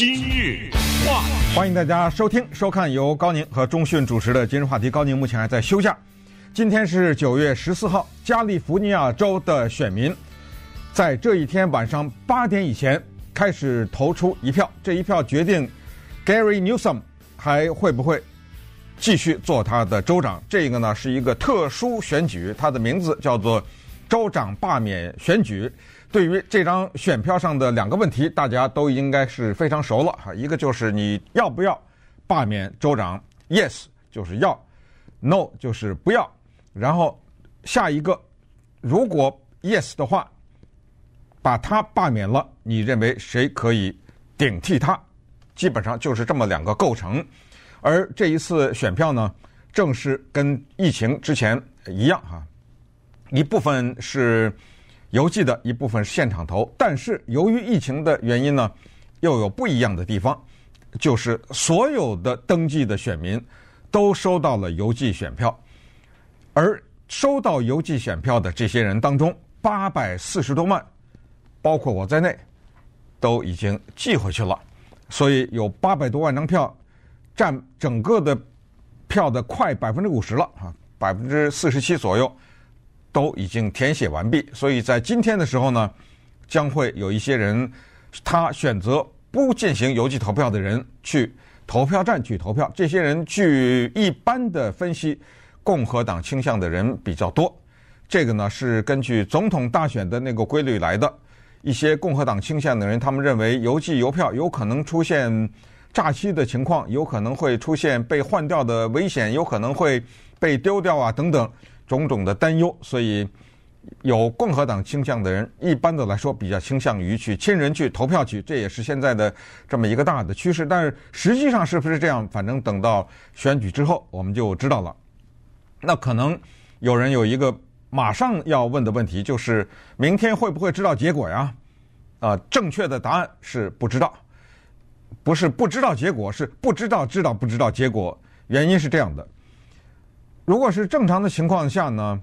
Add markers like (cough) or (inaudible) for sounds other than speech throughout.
今日话题，欢迎大家收听、收看由高宁和钟讯主持的《今日话题》。高宁目前还在休假。今天是九月十四号，加利福尼亚州的选民在这一天晚上八点以前开始投出一票，这一票决定 Gary Newsom 还会不会继续做他的州长。这个呢是一个特殊选举，它的名字叫做州长罢免选举。对于这张选票上的两个问题，大家都应该是非常熟了哈。一个就是你要不要罢免州长？Yes 就是要，No 就是不要。然后下一个，如果 yes 的话，把他罢免了，你认为谁可以顶替他？基本上就是这么两个构成。而这一次选票呢，正是跟疫情之前一样哈，一部分是邮寄的，一部分是现场投。但是由于疫情的原因呢，又有不一样的地方，就是所有的登记的选民都收到了邮寄选票。而收到邮寄选票的这些人当中，八百四十多万，包括我在内，都已经寄回去了。所以有八百多万张票，占整个的票的快百分之五十了啊，百分之四十七左右都已经填写完毕。所以在今天的时候呢，将会有一些人，他选择不进行邮寄投票的人去投票站去投票。这些人据一般的分析。共和党倾向的人比较多，这个呢是根据总统大选的那个规律来的。一些共和党倾向的人，他们认为邮寄邮票有可能出现诈欺的情况，有可能会出现被换掉的危险，有可能会被丢掉啊等等种种的担忧。所以有共和党倾向的人，一般的来说比较倾向于去亲人去投票去，这也是现在的这么一个大的趋势。但是实际上是不是这样？反正等到选举之后，我们就知道了。那可能有人有一个马上要问的问题，就是明天会不会知道结果呀？啊，正确的答案是不知道，不是不知道结果，是不知道知道不知道结果。原因是这样的：如果是正常的情况下呢，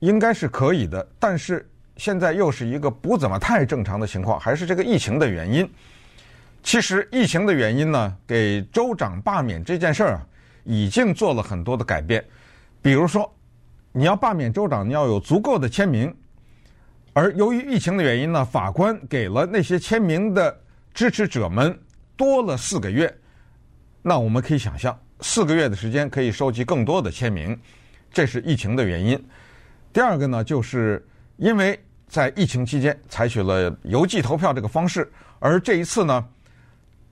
应该是可以的。但是现在又是一个不怎么太正常的情况，还是这个疫情的原因。其实疫情的原因呢，给州长罢免这件事儿啊，已经做了很多的改变。比如说，你要罢免州长，你要有足够的签名，而由于疫情的原因呢，法官给了那些签名的支持者们多了四个月。那我们可以想象，四个月的时间可以收集更多的签名，这是疫情的原因。第二个呢，就是因为在疫情期间采取了邮寄投票这个方式，而这一次呢，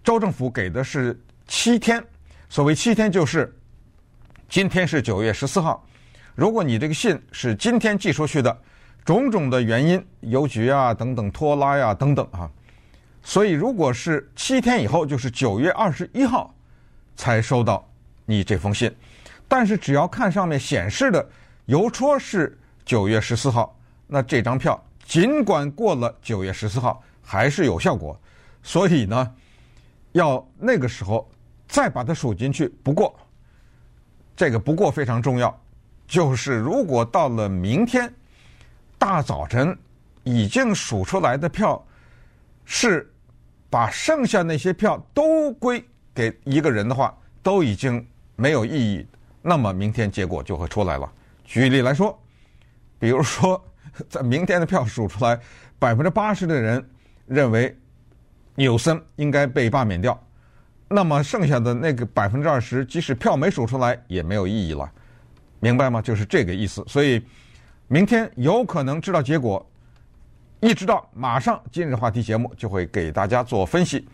州政府给的是七天，所谓七天就是。今天是九月十四号，如果你这个信是今天寄出去的，种种的原因，邮局啊等等拖拉呀等等啊，所以如果是七天以后，就是九月二十一号才收到你这封信，但是只要看上面显示的邮戳是九月十四号，那这张票尽管过了九月十四号还是有效果，所以呢，要那个时候再把它数进去。不过。这个不过非常重要，就是如果到了明天大早晨已经数出来的票是把剩下那些票都归给一个人的话，都已经没有意义，那么明天结果就会出来了。举例来说，比如说 (laughs) 在明天的票数出来，百分之八十的人认为纽森应该被罢免掉。那么剩下的那个百分之二十，即使票没数出来，也没有意义了，明白吗？就是这个意思。所以明天有可能知道结果，一知道马上今日话题节目就会给大家做分析，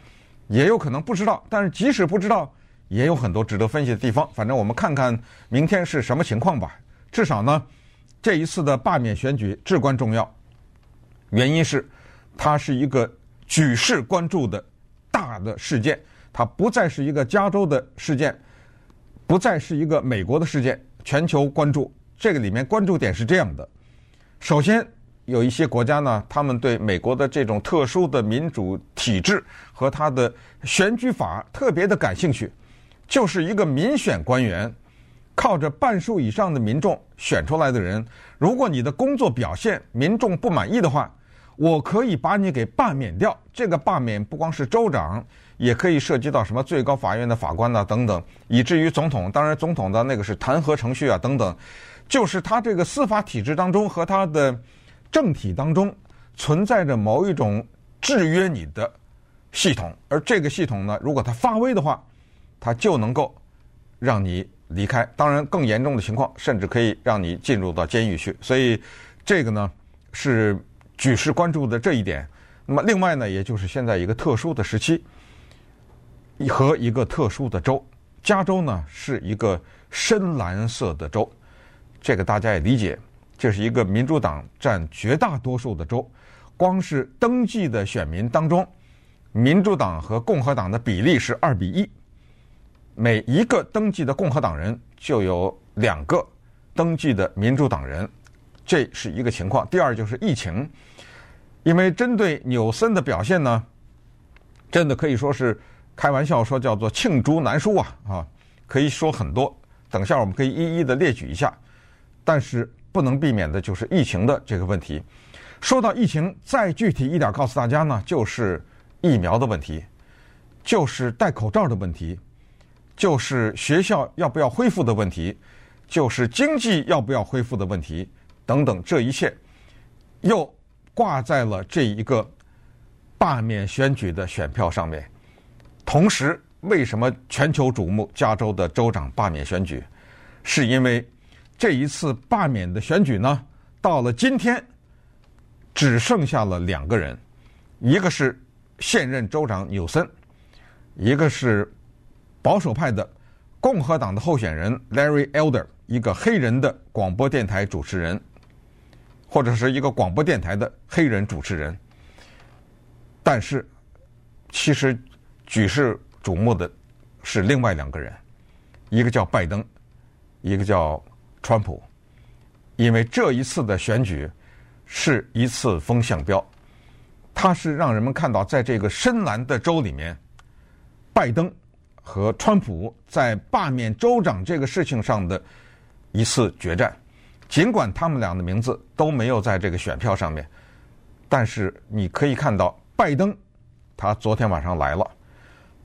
也有可能不知道。但是即使不知道，也有很多值得分析的地方。反正我们看看明天是什么情况吧。至少呢，这一次的罢免选举至关重要，原因是它是一个举世关注的大的事件。它不再是一个加州的事件，不再是一个美国的事件，全球关注。这个里面关注点是这样的：首先，有一些国家呢，他们对美国的这种特殊的民主体制和它的选举法特别的感兴趣。就是一个民选官员，靠着半数以上的民众选出来的人，如果你的工作表现民众不满意的话，我可以把你给罢免掉。这个罢免不光是州长，也可以涉及到什么最高法院的法官呐、等等，以至于总统。当然，总统的那个是弹劾程序啊等等，就是他这个司法体制当中和他的政体当中存在着某一种制约你的系统，而这个系统呢，如果它发威的话，它就能够让你离开。当然，更严重的情况，甚至可以让你进入到监狱去。所以，这个呢是。举世关注的这一点，那么另外呢，也就是现在一个特殊的时期和一个特殊的州，加州呢是一个深蓝色的州，这个大家也理解，这是一个民主党占绝大多数的州，光是登记的选民当中，民主党和共和党的比例是二比一，每一个登记的共和党人就有两个登记的民主党人。这是一个情况。第二就是疫情，因为针对纽森的表现呢，真的可以说是开玩笑说叫做罄竹难书啊啊，可以说很多。等下我们可以一一的列举一下，但是不能避免的就是疫情的这个问题。说到疫情，再具体一点告诉大家呢，就是疫苗的问题，就是戴口罩的问题，就是学校要不要恢复的问题，就是经济要不要恢复的问题。等等，这一切又挂在了这一个罢免选举的选票上面。同时，为什么全球瞩目加州的州长罢免选举？是因为这一次罢免的选举呢，到了今天只剩下了两个人，一个是现任州长纽森，一个是保守派的共和党的候选人 Larry Elder，一个黑人的广播电台主持人。或者是一个广播电台的黑人主持人，但是其实举世瞩目的是另外两个人，一个叫拜登，一个叫川普，因为这一次的选举是一次风向标，它是让人们看到在这个深蓝的州里面，拜登和川普在罢免州长这个事情上的一次决战。尽管他们俩的名字都没有在这个选票上面，但是你可以看到，拜登他昨天晚上来了，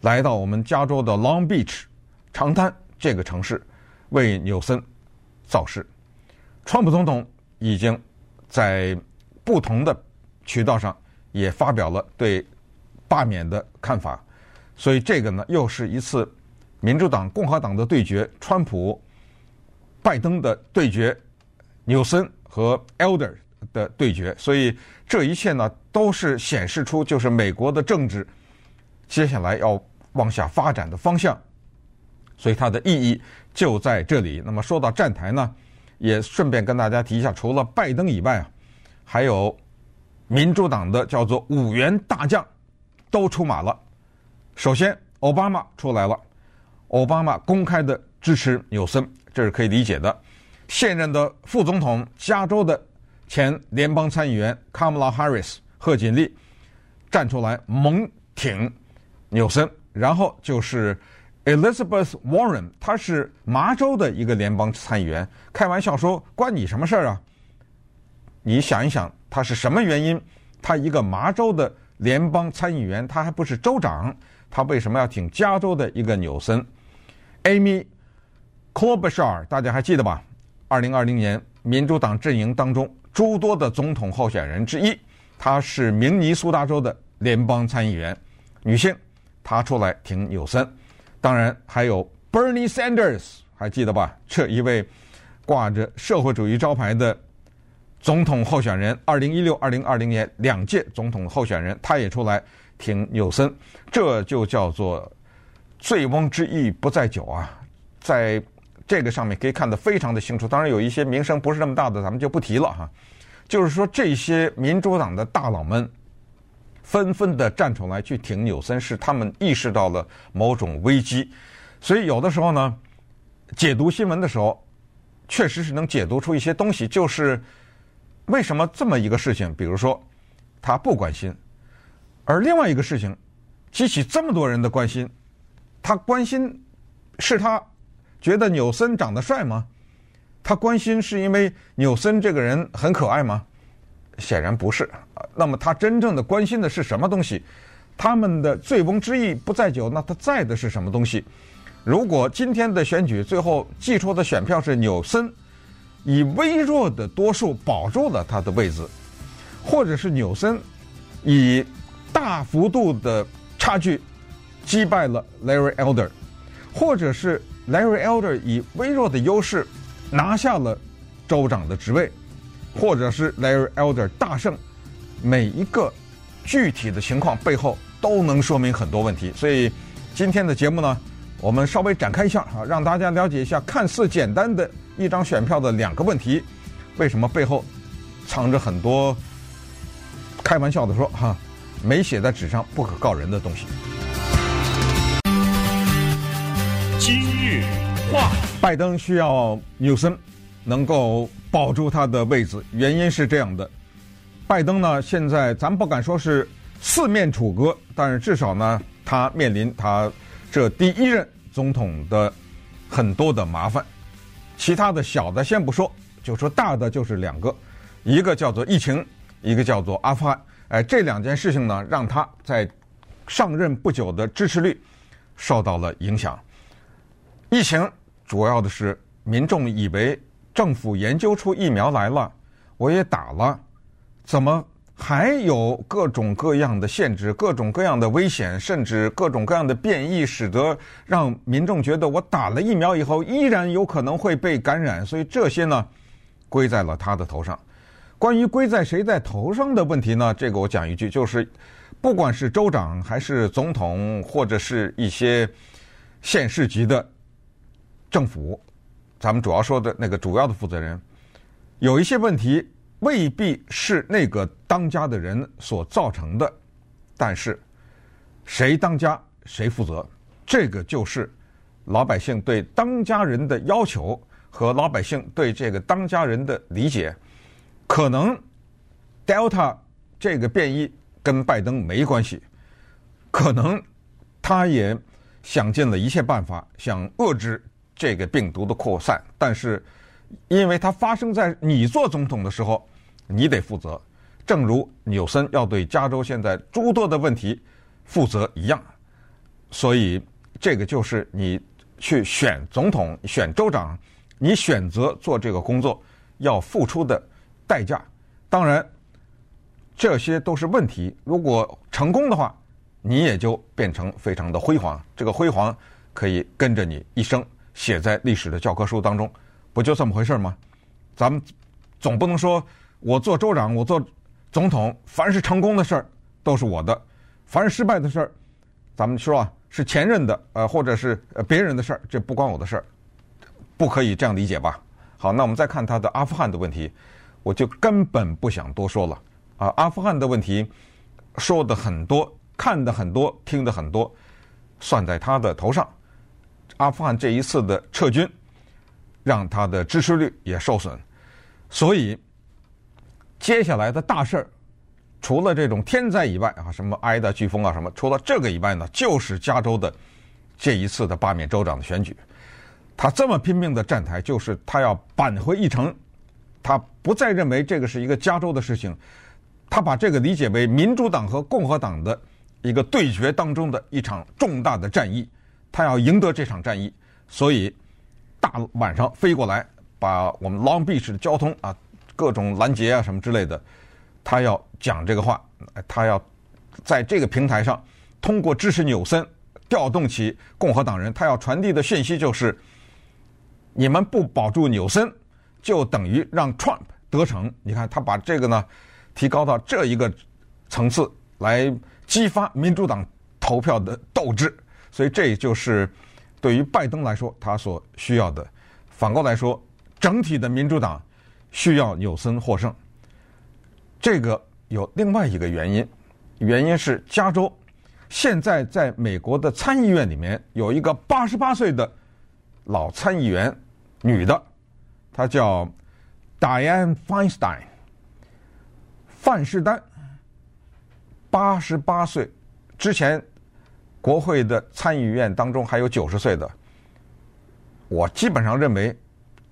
来到我们加州的 Long Beach 长滩这个城市，为纽森造势。川普总统已经在不同的渠道上也发表了对罢免的看法，所以这个呢又是一次民主党共和党的对决，川普拜登的对决。纽森和 Elder 的对决，所以这一切呢，都是显示出就是美国的政治接下来要往下发展的方向，所以它的意义就在这里。那么说到站台呢，也顺便跟大家提一下，除了拜登以外啊，还有民主党的叫做五员大将都出马了。首先，奥巴马出来了，奥巴马公开的支持纽森，这是可以理解的。现任的副总统、加州的前联邦参议员卡姆拉·哈里斯贺锦丽站出来猛挺纽森，然后就是 Elizabeth Warren，他是麻州的一个联邦参议员。开玩笑说：“关你什么事儿啊？”你想一想，他是什么原因？他一个麻州的联邦参议员，他还不是州长，他为什么要挺加州的一个纽森？Amy Klobuchar，大家还记得吧？二零二零年，民主党阵营当中诸多的总统候选人之一，她是明尼苏达州的联邦参议员，女性，她出来挺纽森。当然还有 Bernie Sanders，还记得吧？这一位挂着社会主义招牌的总统候选人，二零一六、二零二零年两届总统候选人，他也出来挺纽森。这就叫做醉翁之意不在酒啊，在。这个上面可以看得非常的清楚，当然有一些名声不是那么大的，咱们就不提了哈。就是说，这些民主党的大佬们纷纷的站出来去挺纽森，是他们意识到了某种危机。所以有的时候呢，解读新闻的时候，确实是能解读出一些东西。就是为什么这么一个事情，比如说他不关心，而另外一个事情激起这么多人的关心，他关心是他。觉得纽森长得帅吗？他关心是因为纽森这个人很可爱吗？显然不是。那么他真正的关心的是什么东西？他们的醉翁之意不在酒，那他在的是什么东西？如果今天的选举最后寄出的选票是纽森以微弱的多数保住了他的位置，或者是纽森以大幅度的差距击败了 Larry Elder，或者是 Larry Elder 以微弱的优势拿下了州长的职位，或者是 Larry Elder 大胜，每一个具体的情况背后都能说明很多问题。所以今天的节目呢，我们稍微展开一下啊，让大家了解一下看似简单的一张选票的两个问题，为什么背后藏着很多开玩笑的说哈，没写在纸上不可告人的东西。今日话，拜登需要纽森能够保住他的位置，原因是这样的：拜登呢，现在咱不敢说是四面楚歌，但是至少呢，他面临他。这第一任总统的很多的麻烦，其他的小的先不说，就说大的就是两个，一个叫做疫情，一个叫做阿富汗。哎，这两件事情呢，让他在上任不久的支持率受到了影响。疫情主要的是民众以为政府研究出疫苗来了，我也打了，怎么？还有各种各样的限制，各种各样的危险，甚至各种各样的变异，使得让民众觉得我打了疫苗以后依然有可能会被感染。所以这些呢，归在了他的头上。关于归在谁在头上的问题呢？这个我讲一句，就是不管是州长还是总统，或者是一些县市级的政府，咱们主要说的那个主要的负责人，有一些问题。未必是那个当家的人所造成的，但是谁当家谁负责，这个就是老百姓对当家人的要求和老百姓对这个当家人的理解。可能 Delta 这个变异跟拜登没关系，可能他也想尽了一切办法想遏制这个病毒的扩散，但是。因为它发生在你做总统的时候，你得负责，正如纽森要对加州现在诸多的问题负责一样，所以这个就是你去选总统、选州长，你选择做这个工作要付出的代价。当然，这些都是问题。如果成功的话，你也就变成非常的辉煌，这个辉煌可以跟着你一生写在历史的教科书当中。不就这么回事吗？咱们总不能说我做州长，我做总统，凡是成功的事儿都是我的，凡是失败的事儿，咱们说啊是前任的，呃，或者是别人的事儿，这不关我的事儿，不可以这样理解吧？好，那我们再看他的阿富汗的问题，我就根本不想多说了啊。阿富汗的问题说的很多，看的很多，听的很多，算在他的头上。阿富汗这一次的撤军。让他的支持率也受损，所以接下来的大事儿，除了这种天灾以外啊，什么挨的飓风啊什么，除了这个以外呢，就是加州的这一次的罢免州长的选举。他这么拼命的站台，就是他要扳回一城，他不再认为这个是一个加州的事情，他把这个理解为民主党和共和党的一个对决当中的一场重大的战役，他要赢得这场战役，所以。大晚上飞过来，把我们 Long Beach 的交通啊，各种拦截啊什么之类的，他要讲这个话，他要在这个平台上通过支持纽森调动起共和党人，他要传递的讯息就是：你们不保住纽森，就等于让 Trump 得逞。你看他把这个呢提高到这一个层次，来激发民主党投票的斗志，所以这就是。对于拜登来说，他所需要的；反过来说，整体的民主党需要纽森获胜。这个有另外一个原因，原因是加州现在在美国的参议院里面有一个八十八岁的老参议员，女的，他叫 Dianne Feinstein，范士丹，八十八岁，之前。国会的参议院当中还有九十岁的，我基本上认为，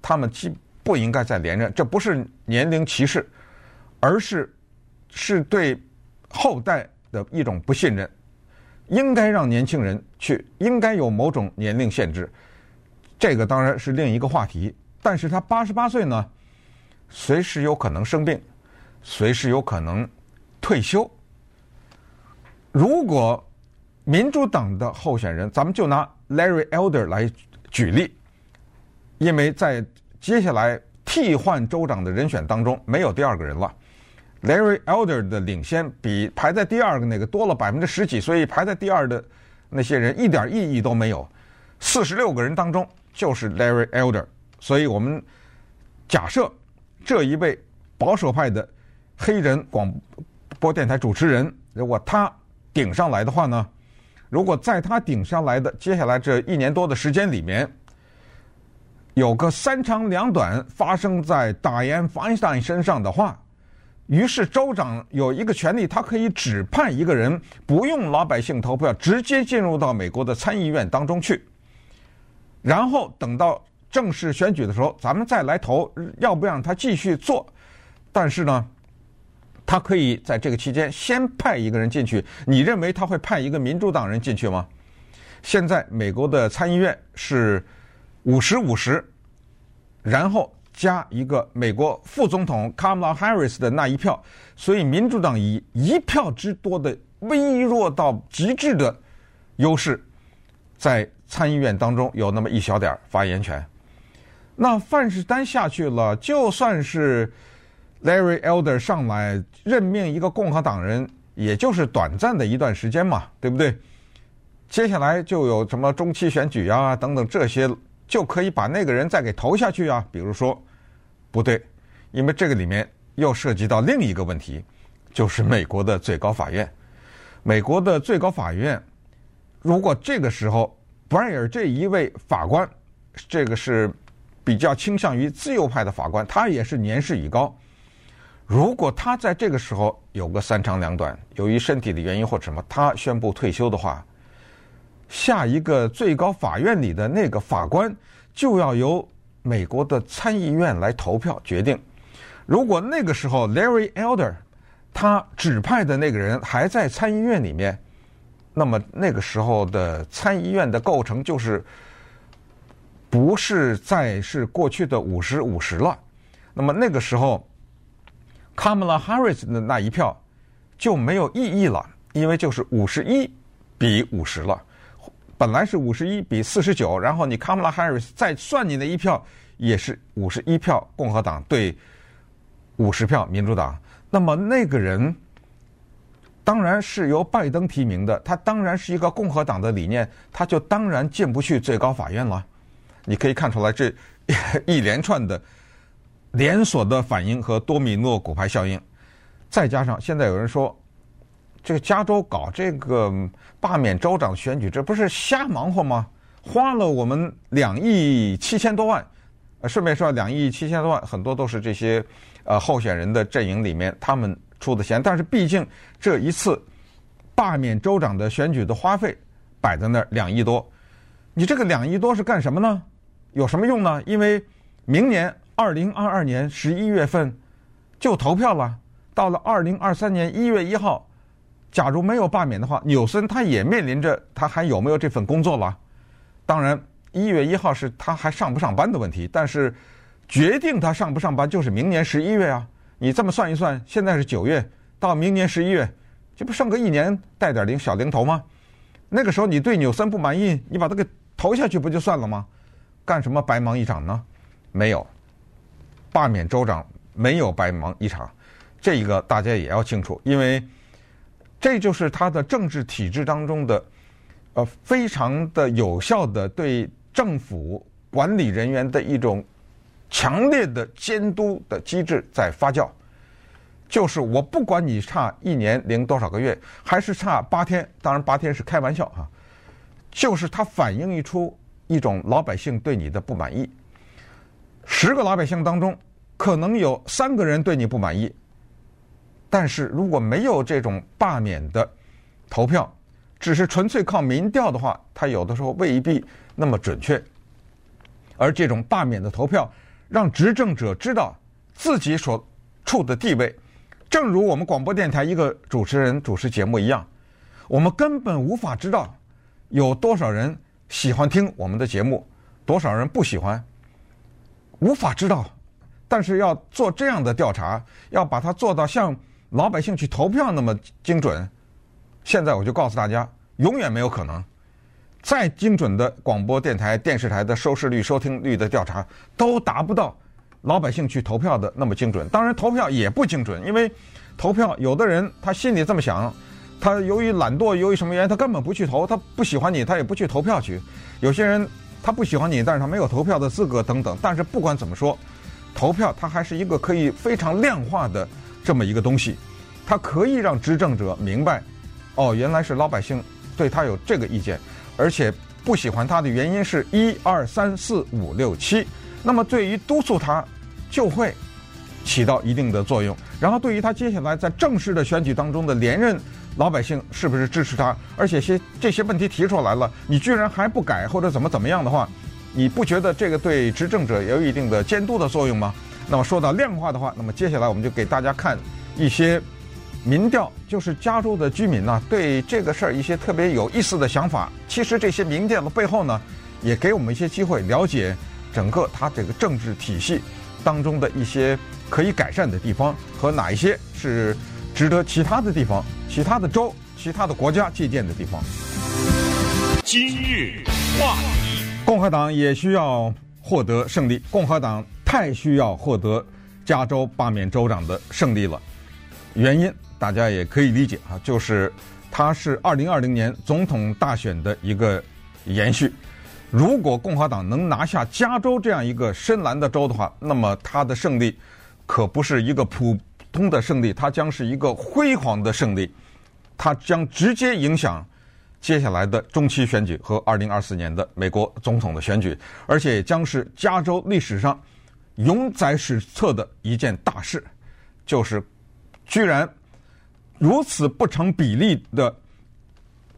他们基不应该再连任。这不是年龄歧视，而是是对后代的一种不信任，应该让年轻人去，应该有某种年龄限制。这个当然是另一个话题。但是他八十八岁呢，随时有可能生病，随时有可能退休。如果民主党的候选人，咱们就拿 Larry Elder 来举例，因为在接下来替换州长的人选当中，没有第二个人了。Larry Elder 的领先比排在第二个那个多了百分之十几，所以排在第二的那些人一点意义都没有。四十六个人当中，就是 Larry Elder。所以我们假设这一位保守派的黑人广播电台主持人，如果他顶上来的话呢，如果在他顶上来的接下来这一年多的时间里面，有个三长两短发生在 Dianne Feinstein 身上的话，于是州长有一个权利，他可以指派一个人，不用老百姓投票，直接进入到美国的参议院当中去，然后等到。正式选举的时候，咱们再来投，要不让他继续做？但是呢，他可以在这个期间先派一个人进去。你认为他会派一个民主党人进去吗？现在美国的参议院是五十五十，然后加一个美国副总统 Kamala Harris 的那一票，所以民主党以一票之多的微弱到极致的优势，在参议院当中有那么一小点发言权。那范士丹下去了，就算是 Larry Elder 上来任命一个共和党人，也就是短暂的一段时间嘛，对不对？接下来就有什么中期选举啊等等这些，就可以把那个人再给投下去啊。比如说，不对，因为这个里面又涉及到另一个问题，就是美国的最高法院。美国的最高法院，如果这个时候 Breyer 这一位法官，这个是。比较倾向于自由派的法官，他也是年事已高。如果他在这个时候有个三长两短，由于身体的原因或者什么，他宣布退休的话，下一个最高法院里的那个法官就要由美国的参议院来投票决定。如果那个时候 Larry Elder 他指派的那个人还在参议院里面，那么那个时候的参议院的构成就是。不是再是过去的五十五十了，那么那个时候，Kamala Harris 的那一票就没有意义了，因为就是五十一比五十了。本来是五十一比四十九，然后你 Kamala Harris 再算你那一票，也是五十一票共和党对五十票民主党。那么那个人当然是由拜登提名的，他当然是一个共和党的理念，他就当然进不去最高法院了。你可以看出来，这 (laughs) 一连串的连锁的反应和多米诺骨牌效应，再加上现在有人说，这个加州搞这个罢免州长选举，这不是瞎忙活吗？花了我们两亿七千多万，呃，顺便说两亿七千多万，很多都是这些呃候选人的阵营里面他们出的钱，但是毕竟这一次罢免州长的选举的花费摆在那儿两亿多，你这个两亿多是干什么呢？有什么用呢？因为明年二零二二年十一月份就投票了，到了二零二三年一月一号，假如没有罢免的话，纽森他也面临着他还有没有这份工作了。当然，一月一号是他还上不上班的问题，但是决定他上不上班就是明年十一月啊。你这么算一算，现在是九月，到明年十一月，这不剩个一年带点零小零头吗？那个时候你对纽森不满意，你把他给投下去不就算了吗？干什么白忙一场呢？没有，罢免州长没有白忙一场，这一个大家也要清楚，因为这就是他的政治体制当中的，呃，非常的有效的对政府管理人员的一种强烈的监督的机制在发酵，就是我不管你差一年零多少个月，还是差八天，当然八天是开玩笑哈，就是它反映一出。一种老百姓对你的不满意，十个老百姓当中可能有三个人对你不满意，但是如果没有这种罢免的投票，只是纯粹靠民调的话，它有的时候未必那么准确。而这种罢免的投票，让执政者知道自己所处的地位。正如我们广播电台一个主持人主持节目一样，我们根本无法知道有多少人喜欢听我们的节目，多少人不喜欢，无法知道。但是要做这样的调查，要把它做到像老百姓去投票那么精准，现在我就告诉大家，永远没有可能。再精准的广播电台、电视台的收视率、收听率的调查，都达不到老百姓去投票的那么精准。当然，投票也不精准，因为投票有的人他心里这么想，他由于懒惰，由于什么原因，他根本不去投，他不喜欢你，他也不去投票去。有些人他不喜欢你，但是他没有投票的资格等等。但是不管怎么说，投票它还是一个可以非常量化的这么一个东西，它可以让执政者明白，哦，原来是老百姓对他有这个意见。而且不喜欢他的原因是一二三四五六七，那么对于督促他就会起到一定的作用。然后对于他接下来在正式的选举当中的连任，老百姓是不是支持他？而且些这些问题提出来了，你居然还不改或者怎么怎么样的话，你不觉得这个对执政者也有一定的监督的作用吗？那么说到量化的话，那么接下来我们就给大家看一些。民调就是加州的居民呢，对这个事儿一些特别有意思的想法。其实这些民调的背后呢，也给我们一些机会了解整个它这个政治体系当中的一些可以改善的地方和哪一些是值得其他的地方、其他的州、其他的国家借鉴的地方。今日话题，共和党也需要获得胜利，共和党太需要获得加州罢免州长的胜利了，原因。大家也可以理解啊，就是它是二零二零年总统大选的一个延续。如果共和党能拿下加州这样一个深蓝的州的话，那么它的胜利可不是一个普通的胜利，它将是一个辉煌的胜利。它将直接影响接下来的中期选举和二零二四年的美国总统的选举，而且也将是加州历史上永载史册的一件大事，就是居然。如此不成比例的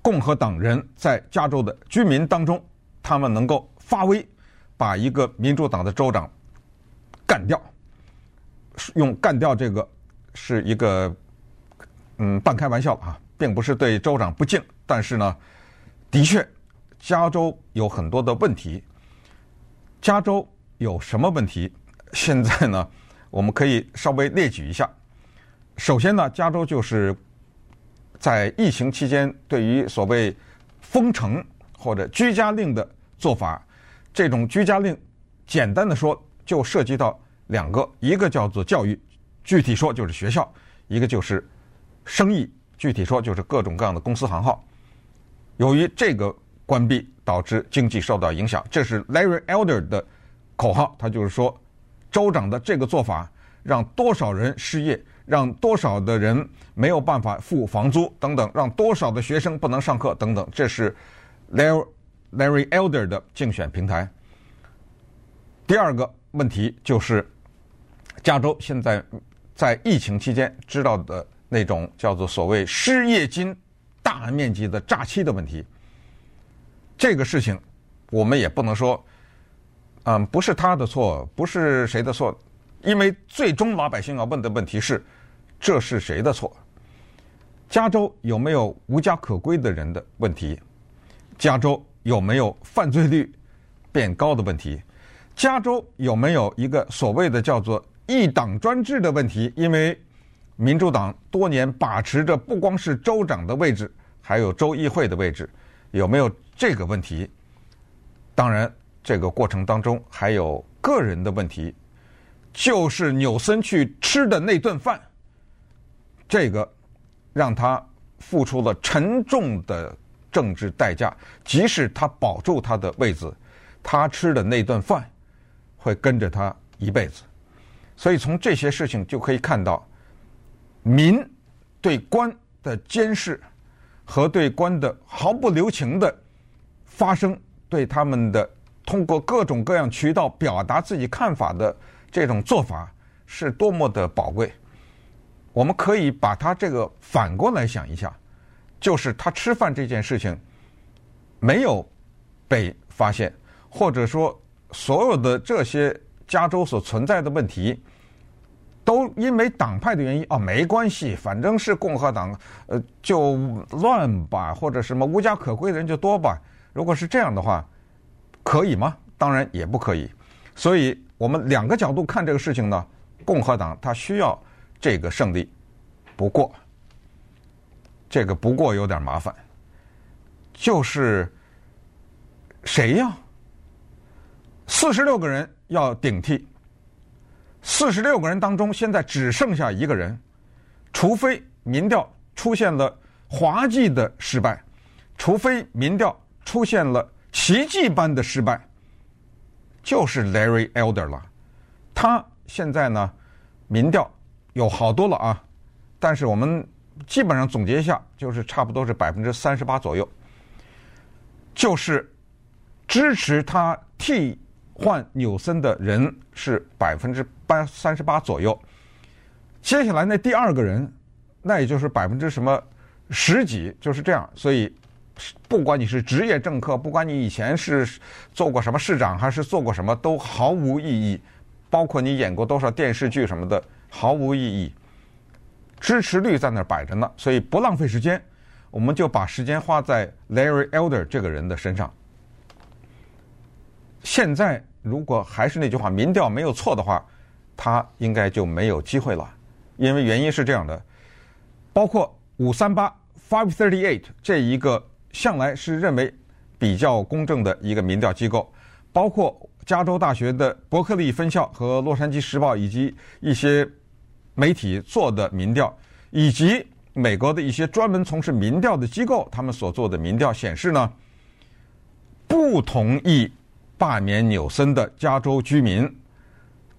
共和党人在加州的居民当中，他们能够发威，把一个民主党的州长干掉。用“干掉”这个是一个嗯半开玩笑啊，并不是对州长不敬。但是呢，的确，加州有很多的问题。加州有什么问题？现在呢，我们可以稍微列举一下。首先呢，加州就是在疫情期间对于所谓封城或者居家令的做法，这种居家令，简单的说就涉及到两个，一个叫做教育，具体说就是学校；一个就是生意，具体说就是各种各样的公司行号。由于这个关闭，导致经济受到影响，这是 Larry Elder 的口号，他就是说，州长的这个做法让多少人失业。让多少的人没有办法付房租等等，让多少的学生不能上课等等，这是 Larry Elder 的竞选平台。第二个问题就是，加州现在在疫情期间知道的那种叫做所谓失业金大面积的诈欺的问题。这个事情我们也不能说，嗯，不是他的错，不是谁的错，因为最终老百姓要问的问题是。这是谁的错？加州有没有无家可归的人的问题？加州有没有犯罪率变高的问题？加州有没有一个所谓的叫做一党专制的问题？因为民主党多年把持着不光是州长的位置，还有州议会的位置，有没有这个问题？当然，这个过程当中还有个人的问题，就是纽森去吃的那顿饭。这个让他付出了沉重的政治代价，即使他保住他的位子，他吃的那顿饭会跟着他一辈子。所以从这些事情就可以看到，民对官的监视和对官的毫不留情的发声，对他们的通过各种各样渠道表达自己看法的这种做法，是多么的宝贵。我们可以把他这个反过来想一下，就是他吃饭这件事情没有被发现，或者说所有的这些加州所存在的问题都因为党派的原因啊，没关系，反正是共和党，呃，就乱吧，或者什么无家可归的人就多吧。如果是这样的话，可以吗？当然也不可以。所以我们两个角度看这个事情呢，共和党他需要这个胜利，不过这个不过有点麻烦，就是谁呀？四十六个人要顶替。四十六个人当中，现在只剩下一个人，除非民调出现了滑稽的失败，除非民调出现了奇迹般的失败，就是 Larry Elder 了。他现在呢，民调有好多了啊，但是我们基本上总结一下，就是差不多是百分之三十八左右，就是支持他替。换纽森的人是百分之八三十八左右，接下来那第二个人，那也就是百分之什么十几，就是这样。所以，不管你是职业政客，不管你以前是做过什么市长，还是做过什么，都毫无意义。包括你演过多少电视剧什么的，毫无意义。支持率在那儿摆着呢，所以不浪费时间，我们就把时间花在 Larry Elder 这个人的身上。现在如果还是那句话，民调没有错的话，他应该就没有机会了。因为原因是这样的，包括五三八 （Five Thirty Eight） 这一个向来是认为比较公正的一个民调机构，包括加州大学的伯克利分校和洛杉矶时报以及一些媒体做的民调，以及美国的一些专门从事民调的机构他们所做的民调显示呢，不同意。罢免纽森的加州居民，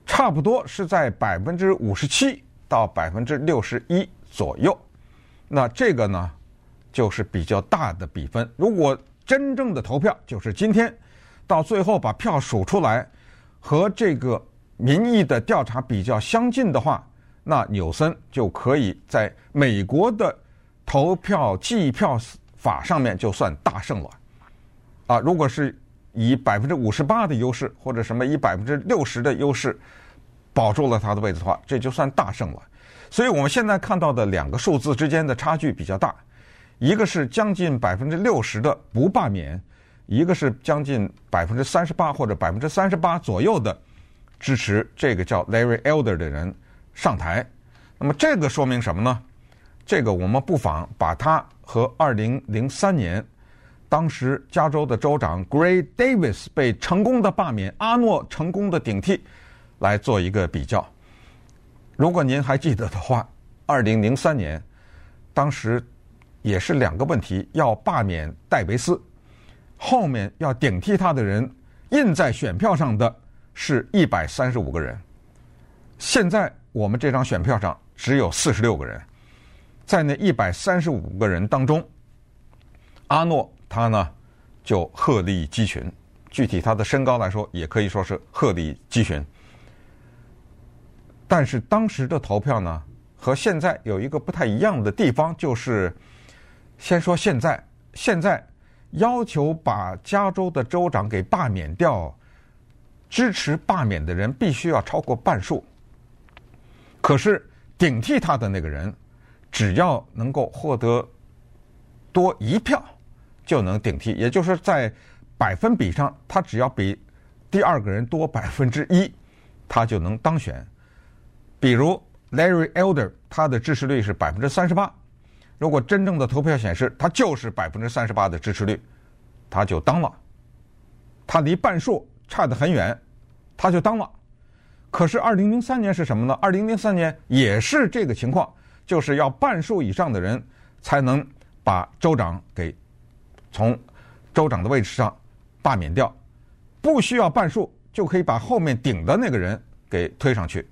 差不多是在百分之五十七到百分之六十一左右。那这个呢，就是比较大的比分。如果真正的投票就是今天，到最后把票数出来，和这个民意的调查比较相近的话，那纽森就可以在美国的投票计票法上面就算大胜了。啊，如果是。以百分之五十八的优势，或者什么以百分之六十的优势保住了他的位置的话，这就算大胜了。所以我们现在看到的两个数字之间的差距比较大，一个是将近百分之六十的不罢免，一个是将近百分之三十八或者百分之三十八左右的支持这个叫 Larry Elder 的人上台。那么这个说明什么呢？这个我们不妨把它和二零零三年。当时加州的州长 Gray Davis 被成功的罢免，阿诺成功的顶替，来做一个比较。如果您还记得的话，二零零三年，当时也是两个问题，要罢免戴维斯，后面要顶替他的人印在选票上的是一百三十五个人。现在我们这张选票上只有四十六个人，在那一百三十五个人当中，阿诺。他呢，就鹤立鸡群。具体他的身高来说，也可以说是鹤立鸡群。但是当时的投票呢，和现在有一个不太一样的地方，就是先说现在，现在要求把加州的州长给罢免掉，支持罢免的人必须要超过半数。可是顶替他的那个人，只要能够获得多一票。就能顶替，也就是在百分比上，他只要比第二个人多百分之一，他就能当选。比如 Larry Elder，他的支持率是百分之三十八，如果真正的投票显示他就是百分之三十八的支持率，他就当了。他离半数差得很远，他就当了。可是二零零三年是什么呢？二零零三年也是这个情况，就是要半数以上的人才能把州长给。从州长的位置上罢免掉，不需要半数就可以把后面顶的那个人给推上去。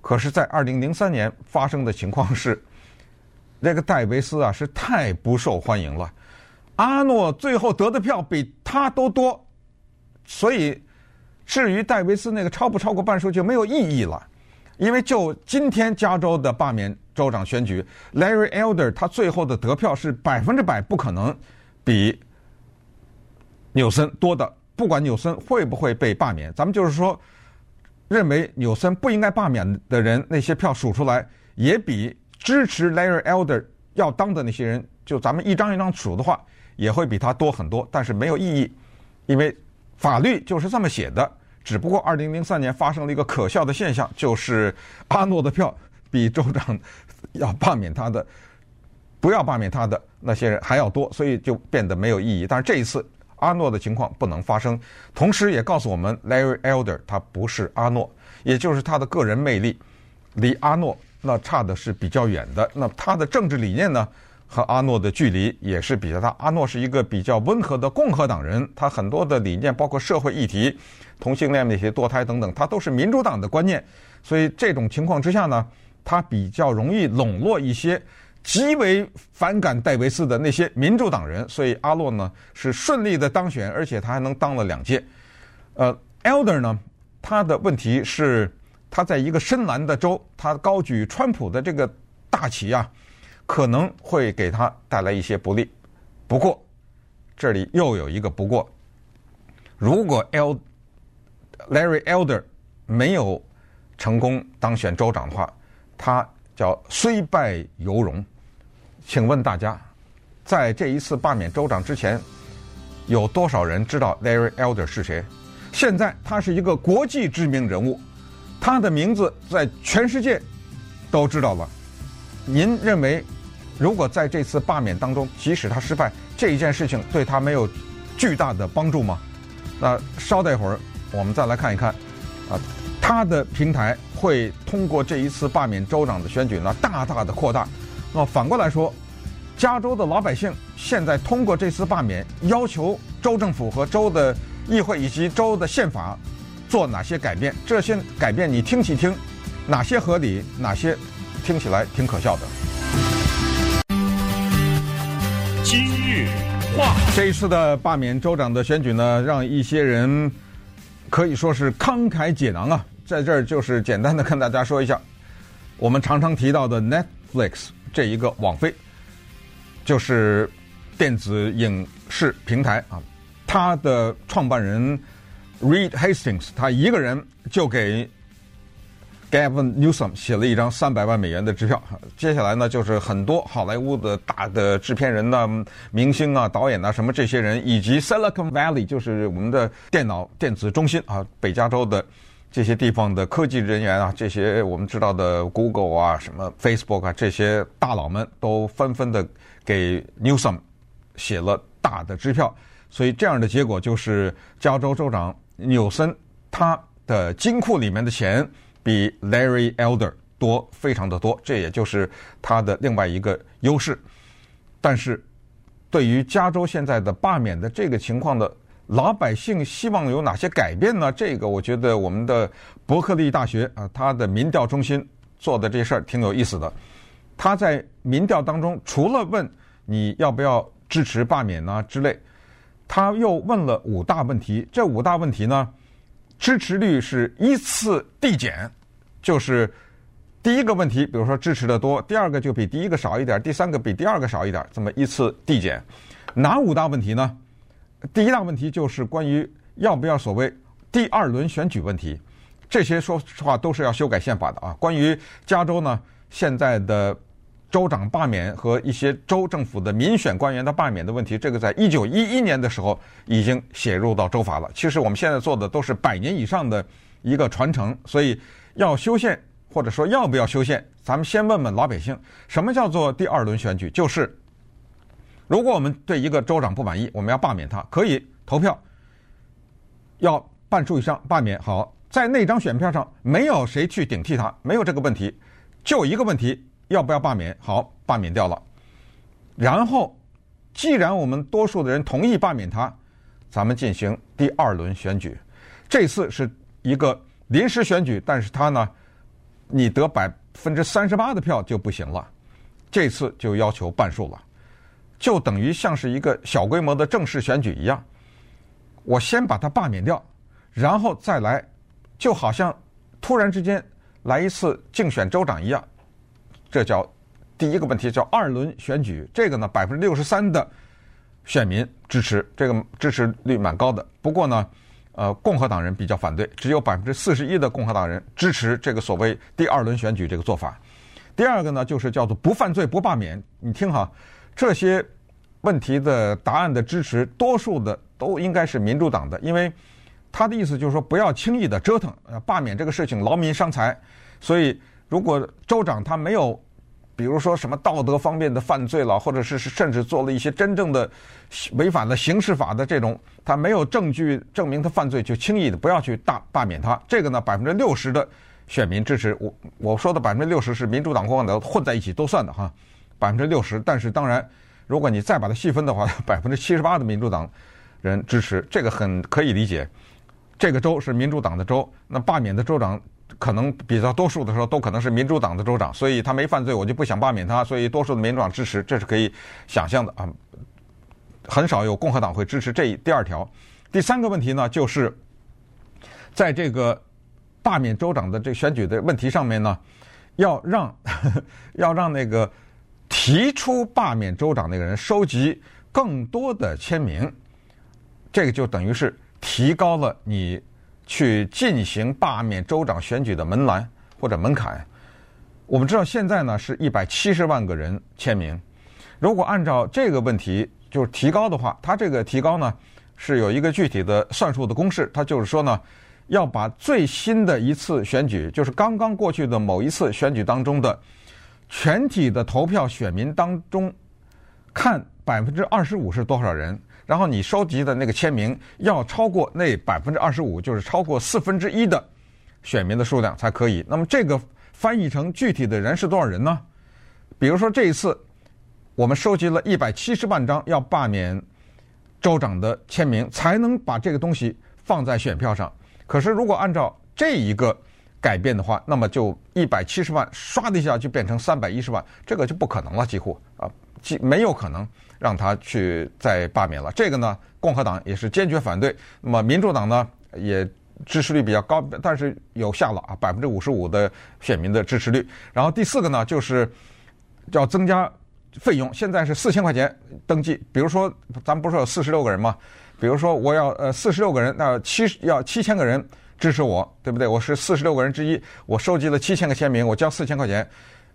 可是，在二零零三年发生的情况是，那个戴维斯啊是太不受欢迎了，阿诺最后得的票比他都多，所以至于戴维斯那个超不超过半数就没有意义了。因为就今天加州的罢免州长选举，Larry Elder 他最后的得票是百分之百不可能。比纽森多的，不管纽森会不会被罢免，咱们就是说，认为纽森不应该罢免的人，那些票数出来也比支持 Larry Elder 要当的那些人，就咱们一张一张数的话，也会比他多很多。但是没有意义，因为法律就是这么写的。只不过二零零三年发生了一个可笑的现象，就是阿诺的票比州长 (laughs) 要罢免他的、不要罢免他的那些人还要多，所以就变得没有意义。但是这一次。阿诺的情况不能发生，同时也告诉我们，Larry Elder 他不是阿诺，也就是他的个人魅力离阿诺那差的是比较远的。那他的政治理念呢，和阿诺的距离也是比较大。阿诺是一个比较温和的共和党人，他很多的理念，包括社会议题、同性恋那些堕胎等等，他都是民主党的观念。所以这种情况之下呢，他比较容易笼络一些。极为反感戴维斯的那些民主党人，所以阿洛呢是顺利的当选，而且他还能当了两届。呃，Elder 呢，他的问题是他在一个深蓝的州，他高举川普的这个大旗啊，可能会给他带来一些不利。不过这里又有一个不过，如果 L Larry Elder 没有成功当选州长的话，他叫虽败犹荣。请问大家，在这一次罢免州长之前，有多少人知道 Larry Elder 是谁？现在他是一个国际知名人物，他的名字在全世界都知道了。您认为，如果在这次罢免当中，即使他失败，这一件事情对他没有巨大的帮助吗？那稍待一会儿，我们再来看一看，啊，他的平台会通过这一次罢免州长的选举呢，大大的扩大。那么反过来说，加州的老百姓现在通过这次罢免，要求州政府和州的议会以及州的宪法做哪些改变？这些改变你听起听，哪些合理，哪些听起来挺可笑的？今日话，这一次的罢免州长的选举呢，让一些人可以说是慷慨解囊啊。在这儿就是简单的跟大家说一下，我们常常提到的 Netflix。这一个网飞，就是电子影视平台啊，他的创办人 Reed Hastings，他一个人就给 Gavin Newsom 写了一张三百万美元的支票。接下来呢，就是很多好莱坞的大的制片人呐、明星啊、导演啊，什么这些人，以及 Silicon Valley，就是我们的电脑电子中心啊，北加州的。这些地方的科技人员啊，这些我们知道的 Google 啊、什么 Facebook 啊，这些大佬们都纷纷的给 Newsom 写了大的支票，所以这样的结果就是加州州长纽森他的金库里面的钱比 Larry Elder 多非常的多，这也就是他的另外一个优势。但是，对于加州现在的罢免的这个情况的。老百姓希望有哪些改变呢？这个我觉得我们的伯克利大学啊，他的民调中心做的这事儿挺有意思的。他在民调当中，除了问你要不要支持罢免啊之类，他又问了五大问题。这五大问题呢，支持率是依次递减，就是第一个问题，比如说支持的多，第二个就比第一个少一点，第三个比第二个少一点，这么依次递减。哪五大问题呢？第一大问题就是关于要不要所谓第二轮选举问题，这些说实话都是要修改宪法的啊。关于加州呢，现在的州长罢免和一些州政府的民选官员的罢免的问题，这个在一九一一年的时候已经写入到州法了。其实我们现在做的都是百年以上的一个传承，所以要修宪或者说要不要修宪，咱们先问问老百姓，什么叫做第二轮选举？就是。如果我们对一个州长不满意，我们要罢免他，可以投票，要半数以上罢免。好，在那张选票上没有谁去顶替他，没有这个问题，就一个问题，要不要罢免？好，罢免掉了。然后，既然我们多数的人同意罢免他，咱们进行第二轮选举。这次是一个临时选举，但是他呢，你得百分之三十八的票就不行了。这次就要求半数了。就等于像是一个小规模的正式选举一样，我先把它罢免掉，然后再来，就好像突然之间来一次竞选州长一样，这叫第一个问题，叫二轮选举。这个呢，百分之六十三的选民支持，这个支持率蛮高的。不过呢，呃，共和党人比较反对，只有百分之四十一的共和党人支持这个所谓第二轮选举这个做法。第二个呢，就是叫做不犯罪不罢免。你听哈，这些问题的答案的支持，多数的都应该是民主党的，因为他的意思就是说不要轻易的折腾，呃，罢免这个事情劳民伤财。所以如果州长他没有。比如说什么道德方面的犯罪了，或者是是甚至做了一些真正的违反了刑事法的这种，他没有证据证明他犯罪，就轻易的不要去大罢免他。这个呢，百分之六十的选民支持我。我说的百分之六十是民主党、共和党混在一起都算的哈，百分之六十。但是当然，如果你再把它细分的话，(laughs) 百分之七十八的民主党人支持，这个很可以理解。这个州是民主党的州，那罢免的州长。可能比较多数的时候都可能是民主党的州长，所以他没犯罪，我就不想罢免他，所以多数的民主党支持，这是可以想象的啊。很少有共和党会支持这第二条。第三个问题呢，就是在这个罢免州长的这选举的问题上面呢，要让呵呵 (laughs) 要让那个提出罢免州长那个人收集更多的签名，这个就等于是提高了你。去进行罢免州长选举的门槛或者门槛，我们知道现在呢是一百七十万个人签名。如果按照这个问题就是提高的话，它这个提高呢是有一个具体的算术的公式，它就是说呢，要把最新的一次选举，就是刚刚过去的某一次选举当中的全体的投票选民当中，看百分之二十五是多少人。然后你收集的那个签名要超过那百分之二十五，就是超过四分之一的选民的数量才可以。那么这个翻译成具体的人是多少人呢？比如说这一次我们收集了一百七十万张要罢免州长的签名，才能把这个东西放在选票上。可是如果按照这一个改变的话，那么就一百七十万唰的一下就变成三百一十万，这个就不可能了，几乎啊，几没有可能。让他去再罢免了，这个呢，共和党也是坚决反对。那么民主党呢，也支持率比较高，但是有下了啊，百分之五十五的选民的支持率。然后第四个呢，就是要增加费用，现在是四千块钱登记。比如说，咱们不是有四十六个人吗？比如说我要呃四十六个人，那七要七千个人支持我，对不对？我是四十六个人之一，我收集了七千个签名，我交四千块钱。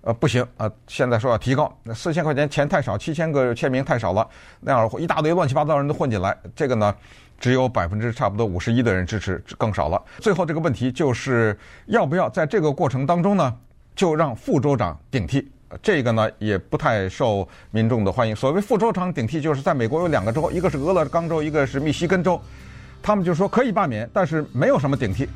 呃，不行啊！现在说要提高，那四千块钱钱太少，七千个签名太少了，那样一大堆乱七八糟人都混进来，这个呢，只有百分之差不多五十一的人支持，更少了。最后这个问题就是要不要在这个过程当中呢，就让副州长顶替？这个呢也不太受民众的欢迎。所谓副州长顶替，就是在美国有两个州，一个是俄勒冈州，一个是密西根州，他们就说可以罢免，但是没有什么顶替，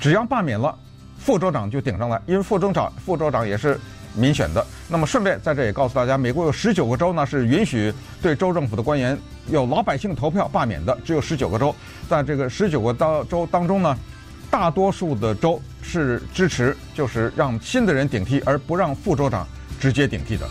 只要罢免了，副州长就顶上来，因为副州长副州长也是。民选的，那么顺便在这也告诉大家，美国有十九个州呢是允许对州政府的官员由老百姓投票罢免的，只有十九个州。在这个十九个当州当中呢，大多数的州是支持，就是让新的人顶替，而不让副州长直接顶替的。